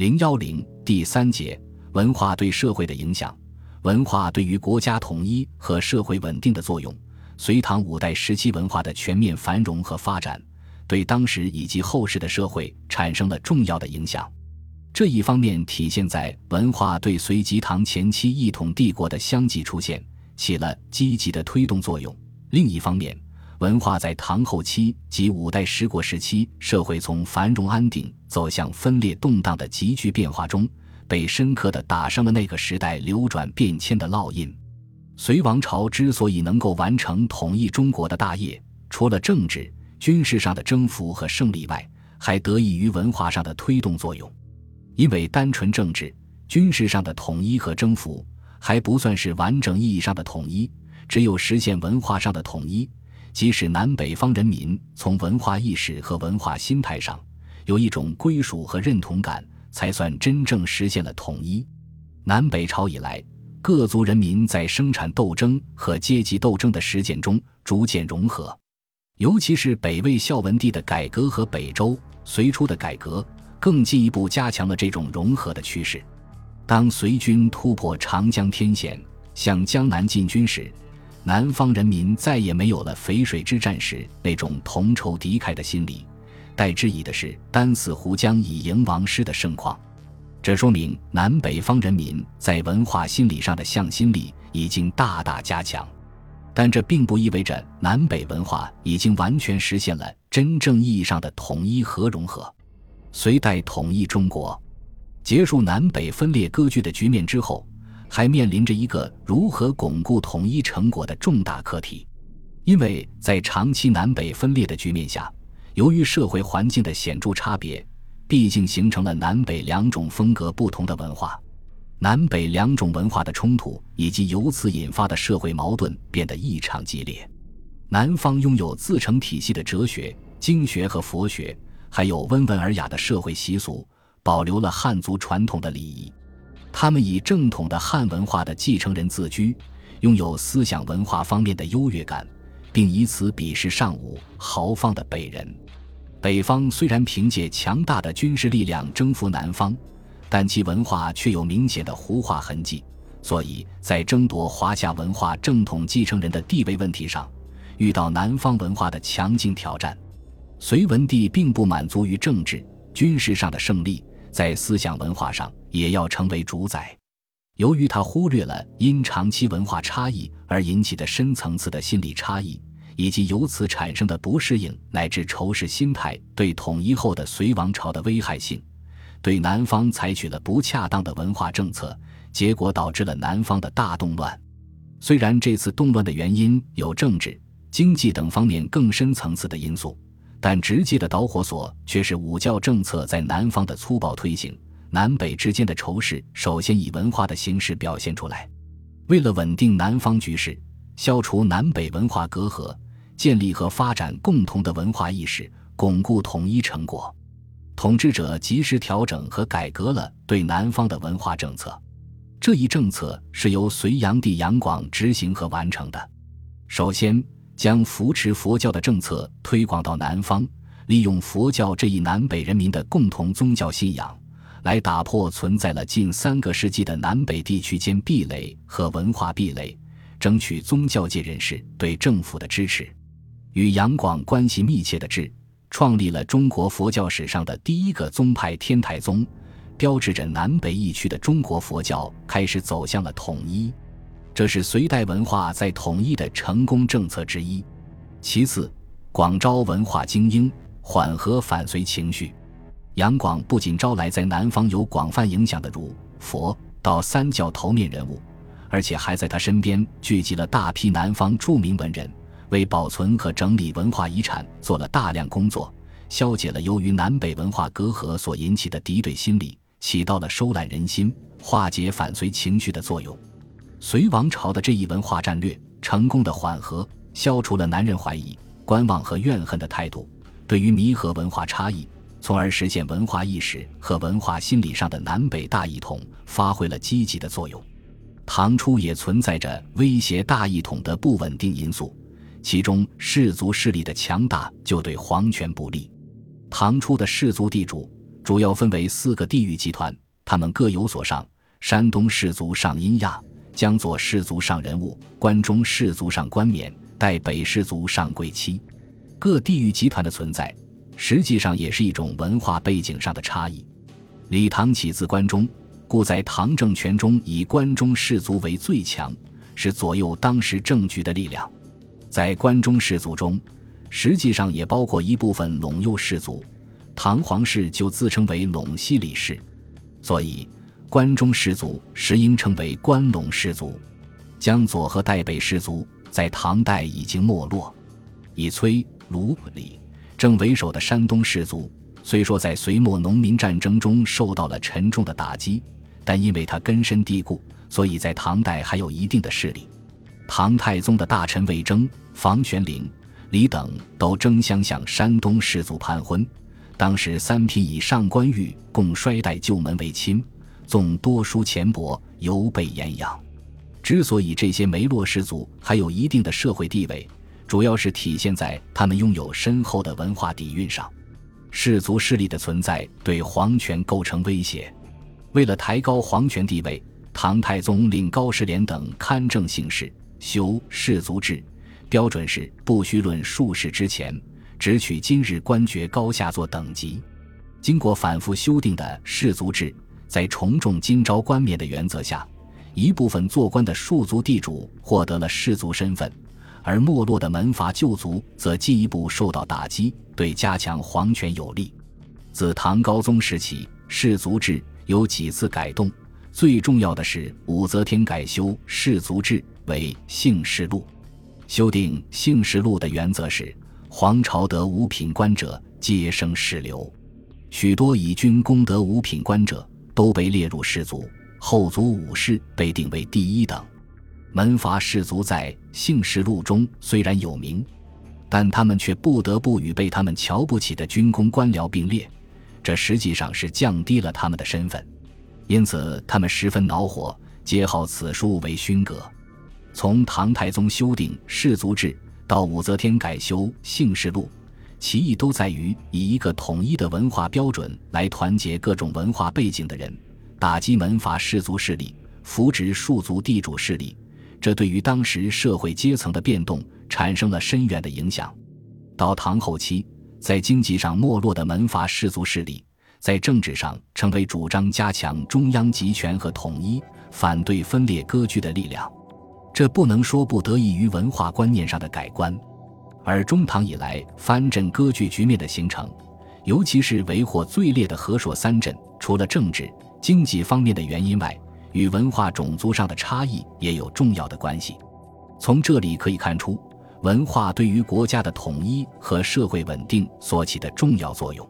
零幺零第三节文化对社会的影响，文化对于国家统一和社会稳定的作用。隋唐五代时期文化的全面繁荣和发展，对当时以及后世的社会产生了重要的影响。这一方面体现在文化对隋及唐前期一统帝国的相继出现起了积极的推动作用；另一方面，文化在唐后期及五代十国时期，社会从繁荣安定走向分裂动荡的急剧变化中，被深刻地打上了那个时代流转变迁的烙印。隋王朝之所以能够完成统一中国的大业，除了政治、军事上的征服和胜利外，还得益于文化上的推动作用。因为单纯政治、军事上的统一和征服还不算是完整意义上的统一，只有实现文化上的统一。即使南北方人民从文化意识和文化心态上有一种归属和认同感，才算真正实现了统一。南北朝以来，各族人民在生产斗争和阶级斗争的实践中逐渐融合，尤其是北魏孝文帝的改革和北周、隋初的改革，更进一步加强了这种融合的趋势。当隋军突破长江天险，向江南进军时，南方人民再也没有了淝水之战时那种同仇敌忾的心理，代之以的是单死湖江以迎王师的盛况。这说明南北方人民在文化心理上的向心力已经大大加强，但这并不意味着南北文化已经完全实现了真正意义上的统一和融合。隋代统一中国，结束南北分裂割据的局面之后。还面临着一个如何巩固统一成果的重大课题，因为在长期南北分裂的局面下，由于社会环境的显著差别，毕竟形成了南北两种风格不同的文化，南北两种文化的冲突以及由此引发的社会矛盾变得异常激烈。南方拥有自成体系的哲学、经学和佛学，还有温文尔雅的社会习俗，保留了汉族传统的礼仪。他们以正统的汉文化的继承人自居，拥有思想文化方面的优越感，并以此鄙视尚武豪放的北人。北方虽然凭借强大的军事力量征服南方，但其文化却有明显的胡化痕迹，所以在争夺华夏文化正统继承人的地位问题上，遇到南方文化的强劲挑战。隋文帝并不满足于政治、军事上的胜利。在思想文化上也要成为主宰。由于他忽略了因长期文化差异而引起的深层次的心理差异，以及由此产生的不适应乃至仇视心态对统一后的隋王朝的危害性，对南方采取了不恰当的文化政策，结果导致了南方的大动乱。虽然这次动乱的原因有政治、经济等方面更深层次的因素。但直接的导火索却是武教政策在南方的粗暴推行，南北之间的仇视首先以文化的形式表现出来。为了稳定南方局势，消除南北文化隔阂，建立和发展共同的文化意识，巩固统一成果，统治者及时调整和改革了对南方的文化政策。这一政策是由隋炀帝杨广执行和完成的。首先。将扶持佛教的政策推广到南方，利用佛教这一南北人民的共同宗教信仰，来打破存在了近三个世纪的南北地区间壁垒和文化壁垒，争取宗教界人士对政府的支持。与杨广关系密切的智，创立了中国佛教史上的第一个宗派天台宗，标志着南北一区的中国佛教开始走向了统一。这是隋代文化在统一的成功政策之一。其次，广招文化精英，缓和反隋情绪。杨广不仅招来在南方有广泛影响的儒、佛、道三教头面人物，而且还在他身边聚集了大批南方著名文人，为保存和整理文化遗产做了大量工作，消解了由于南北文化隔阂所引起的敌对心理，起到了收揽人心、化解反隋情绪的作用。隋王朝的这一文化战略，成功的缓和、消除了男人怀疑、观望和怨恨的态度，对于弥合文化差异，从而实现文化意识和文化心理上的南北大一统，发挥了积极的作用。唐初也存在着威胁大一统的不稳定因素，其中氏族势力的强大就对皇权不利。唐初的氏族地主主要分为四个地域集团，他们各有所上：山东氏族上殷亚，江左氏族上人物，关中氏族上关冕，代北氏族上贵戚。各地域集团的存在，实际上也是一种文化背景上的差异。李唐起自关中，故在唐政权中以关中氏族为最强，是左右当时政局的力量。在关中氏族中，实际上也包括一部分陇右氏族。唐皇室就自称为陇西李氏，所以关中氏族实应称为关陇氏族。江左和代北氏族在唐代已经没落。以崔、卢、李、郑为首的山东氏族，虽说在隋末农民战争中受到了沉重的打击，但因为他根深蒂固，所以在唐代还有一定的势力。唐太宗的大臣魏征、房玄龄、李等都争相向山东氏族攀婚。当时三品以上官狱共衰代旧门为亲，纵多书钱帛，犹被严养。之所以这些梅洛氏族还有一定的社会地位，主要是体现在他们拥有深厚的文化底蕴上。氏族势力的存在对皇权构成威胁。为了抬高皇权地位，唐太宗令高士廉等勘正姓氏，修氏族制，标准是不须论数世之前。只取今日官爵高下做等级，经过反复修订的氏族制，在重重今朝冠冕的原则下，一部分做官的庶族地主获得了氏族身份，而没落的门阀旧族则进一步受到打击，对加强皇权有利。自唐高宗时起，氏族制有几次改动，最重要的是武则天改修氏族制为姓氏录。修订姓氏录的原则是。皇朝得五品官者，皆升士流。许多以军功得五品官者，都被列入士族。后族武士被定为第一等。门阀士族在姓氏录中虽然有名，但他们却不得不与被他们瞧不起的军功官僚并列，这实际上是降低了他们的身份。因此，他们十分恼火，皆号此书为勋格。从唐太宗修订氏族制。到武则天改修姓氏录，其意都在于以一个统一的文化标准来团结各种文化背景的人，打击门阀士族势力，扶植庶族地主势力。这对于当时社会阶层的变动产生了深远的影响。到唐后期，在经济上没落的门阀士族势力，在政治上成为主张加强中央集权和统一、反对分裂割据的力量。这不能说不得益于文化观念上的改观，而中唐以来藩镇割据局面的形成，尤其是为祸最烈的河朔三镇，除了政治经济方面的原因外，与文化种族上的差异也有重要的关系。从这里可以看出，文化对于国家的统一和社会稳定所起的重要作用。